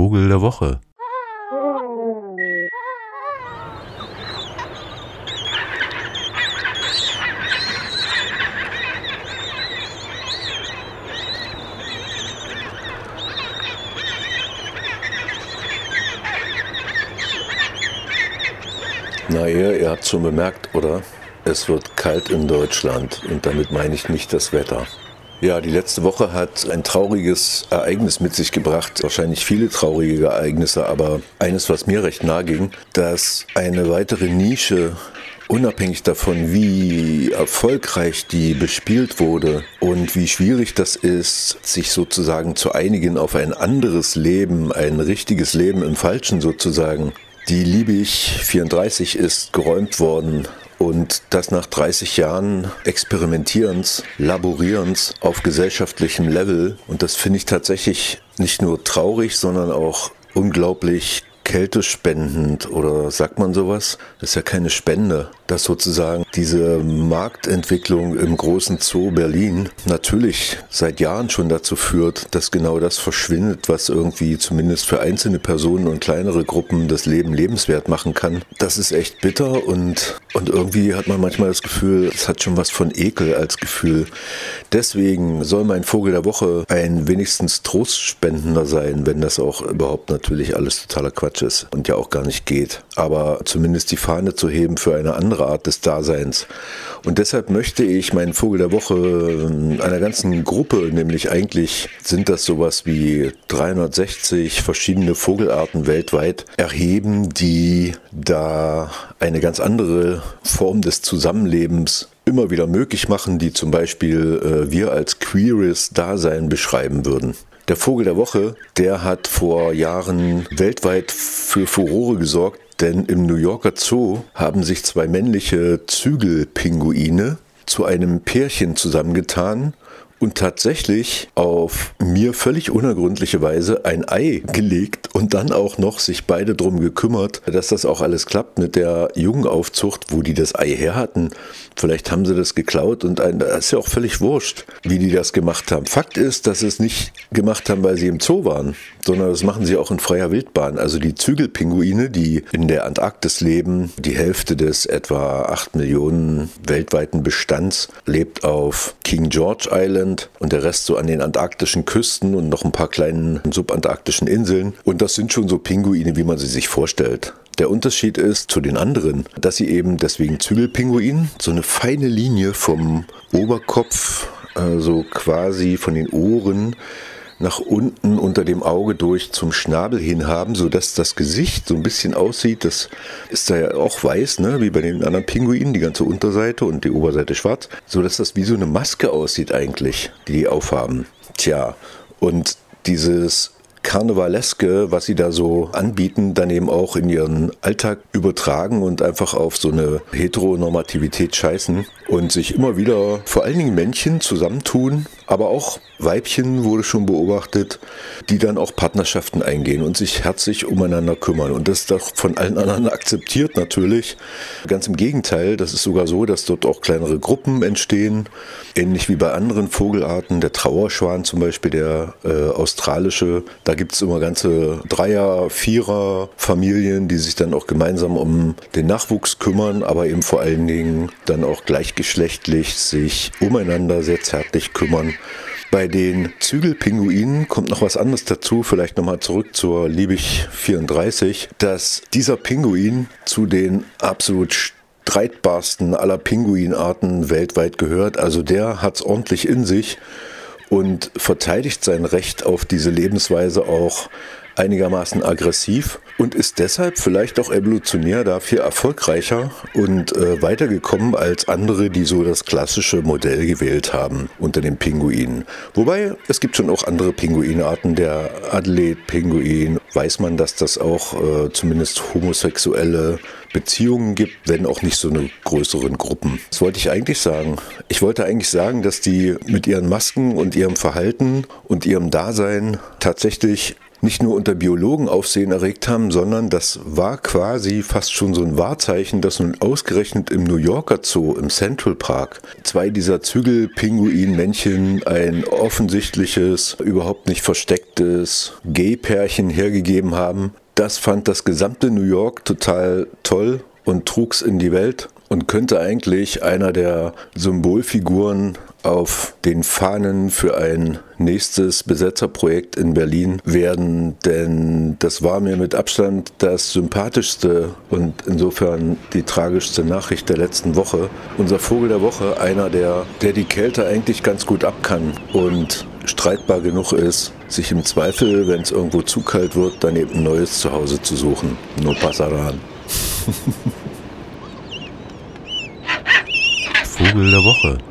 Vogel der Woche. Na ihr, ihr habt schon bemerkt, oder? Es wird kalt in Deutschland und damit meine ich nicht das Wetter. Ja, die letzte Woche hat ein trauriges Ereignis mit sich gebracht, wahrscheinlich viele traurige Ereignisse, aber eines, was mir recht nahe ging, dass eine weitere Nische unabhängig davon, wie erfolgreich die bespielt wurde und wie schwierig das ist, sich sozusagen zu einigen auf ein anderes Leben, ein richtiges Leben im Falschen sozusagen, die Liebig 34 ist geräumt worden und das nach 30 Jahren Experimentierens, Laborierens auf gesellschaftlichem Level. Und das finde ich tatsächlich nicht nur traurig, sondern auch unglaublich kältespendend oder sagt man sowas? Das ist ja keine Spende dass sozusagen diese Marktentwicklung im großen Zoo Berlin natürlich seit Jahren schon dazu führt, dass genau das verschwindet, was irgendwie zumindest für einzelne Personen und kleinere Gruppen das Leben lebenswert machen kann. Das ist echt bitter und, und irgendwie hat man manchmal das Gefühl, es hat schon was von Ekel als Gefühl. Deswegen soll mein Vogel der Woche ein wenigstens trostspendender sein, wenn das auch überhaupt natürlich alles totaler Quatsch ist und ja auch gar nicht geht. Aber zumindest die Fahne zu heben für eine andere andere Art des Daseins. Und deshalb möchte ich meinen Vogel der Woche äh, einer ganzen Gruppe, nämlich eigentlich sind das sowas wie 360 verschiedene Vogelarten weltweit, erheben, die da eine ganz andere Form des Zusammenlebens immer wieder möglich machen, die zum Beispiel äh, wir als queeres Dasein beschreiben würden. Der Vogel der Woche, der hat vor Jahren weltweit für Furore gesorgt, denn im New Yorker Zoo haben sich zwei männliche Zügelpinguine zu einem Pärchen zusammengetan und tatsächlich auf mir völlig unergründliche Weise ein Ei gelegt und dann auch noch sich beide drum gekümmert, dass das auch alles klappt mit der Jungenaufzucht, wo die das Ei her hatten. Vielleicht haben sie das geklaut und ein, das ist ja auch völlig wurscht, wie die das gemacht haben. Fakt ist, dass sie es nicht gemacht haben, weil sie im Zoo waren, sondern das machen sie auch in freier Wildbahn. Also die Zügelpinguine, die in der Antarktis leben, die Hälfte des etwa 8 Millionen weltweiten Bestands lebt auf King George Island und der Rest so an den antarktischen Küsten und noch ein paar kleinen subantarktischen Inseln. Und das sind schon so Pinguine, wie man sie sich vorstellt. Der Unterschied ist zu den anderen, dass sie eben deswegen Zügelpinguin so eine feine Linie vom Oberkopf, also quasi von den Ohren nach unten unter dem Auge durch zum Schnabel hin haben, sodass das Gesicht so ein bisschen aussieht. Das ist da ja auch weiß, ne? wie bei den anderen Pinguinen, die ganze Unterseite und die Oberseite schwarz, sodass das wie so eine Maske aussieht eigentlich, die die aufhaben. Tja, und dieses Karnevaleske, was sie da so anbieten, dann eben auch in ihren Alltag übertragen und einfach auf so eine Heteronormativität scheißen und sich immer wieder vor allen Dingen Männchen zusammentun, aber auch Weibchen wurde schon beobachtet, die dann auch Partnerschaften eingehen und sich herzlich umeinander kümmern. Und das ist doch von allen anderen akzeptiert natürlich. Ganz im Gegenteil, das ist sogar so, dass dort auch kleinere Gruppen entstehen, ähnlich wie bei anderen Vogelarten, der Trauerschwan zum Beispiel, der äh, australische. Da gibt es immer ganze Dreier-, Vierer-Familien, die sich dann auch gemeinsam um den Nachwuchs kümmern, aber eben vor allen Dingen dann auch gleichgeschlechtlich sich umeinander sehr zärtlich kümmern. Bei den Zügelpinguinen kommt noch was anderes dazu, vielleicht nochmal zurück zur Liebig 34, dass dieser Pinguin zu den absolut streitbarsten aller Pinguinarten weltweit gehört. Also der hat es ordentlich in sich und verteidigt sein Recht auf diese Lebensweise auch einigermaßen aggressiv und ist deshalb vielleicht auch evolutionär dafür erfolgreicher und äh, weitergekommen als andere, die so das klassische Modell gewählt haben unter den Pinguinen. Wobei es gibt schon auch andere Pinguinarten, der Adelaide-Pinguin, weiß man, dass das auch äh, zumindest homosexuelle Beziehungen gibt, wenn auch nicht so eine größeren Gruppen. Das wollte ich eigentlich sagen. Ich wollte eigentlich sagen, dass die mit ihren Masken und ihrem Verhalten und ihrem Dasein tatsächlich nicht nur unter Biologen Aufsehen erregt haben, sondern das war quasi fast schon so ein Wahrzeichen, dass nun ausgerechnet im New Yorker Zoo, im Central Park, zwei dieser Zügel-Pinguin-Männchen ein offensichtliches, überhaupt nicht verstecktes Gay-Pärchen hergegeben haben. Das fand das gesamte New York total toll und trug's in die Welt und könnte eigentlich einer der Symbolfiguren auf den Fahnen für ein nächstes Besetzerprojekt in Berlin werden, denn das war mir mit Abstand das sympathischste und insofern die tragischste Nachricht der letzten Woche. Unser Vogel der Woche, einer der, der die Kälte eigentlich ganz gut ab kann und streitbar genug ist, sich im Zweifel, wenn es irgendwo zu kalt wird, dann eben ein neues Zuhause zu suchen. No pasaran. Vogel der Woche.